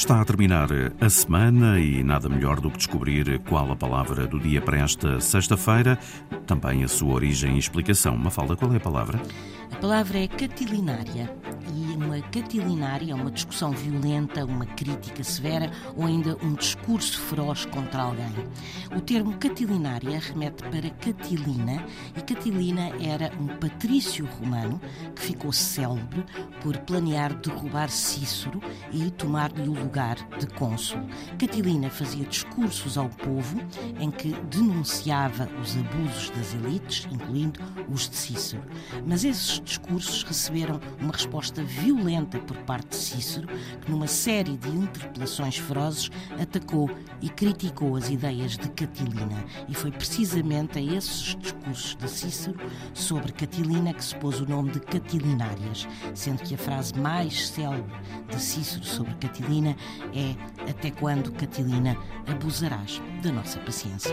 Está a terminar a semana e nada melhor do que descobrir qual a palavra do dia para esta sexta-feira, também a sua origem e explicação. Mafalda, qual é a palavra? Palavra é catilinária e uma catilinária é uma discussão violenta, uma crítica severa ou ainda um discurso feroz contra alguém. O termo catilinária remete para Catilina e Catilina era um patrício romano que ficou célebre por planear derrubar Cícero e tomar-lhe o lugar de cônsul. Catilina fazia discursos ao povo em que denunciava os abusos das elites, incluindo os de Cícero. Mas esses discursos receberam uma resposta violenta por parte de Cícero, que numa série de interpelações ferozes atacou e criticou as ideias de Catilina. E foi precisamente a esses discursos de Cícero sobre Catilina que se pôs o nome de Catilinárias, sendo que a frase mais célebre de Cícero sobre Catilina é Até quando, Catilina, abusarás da nossa paciência?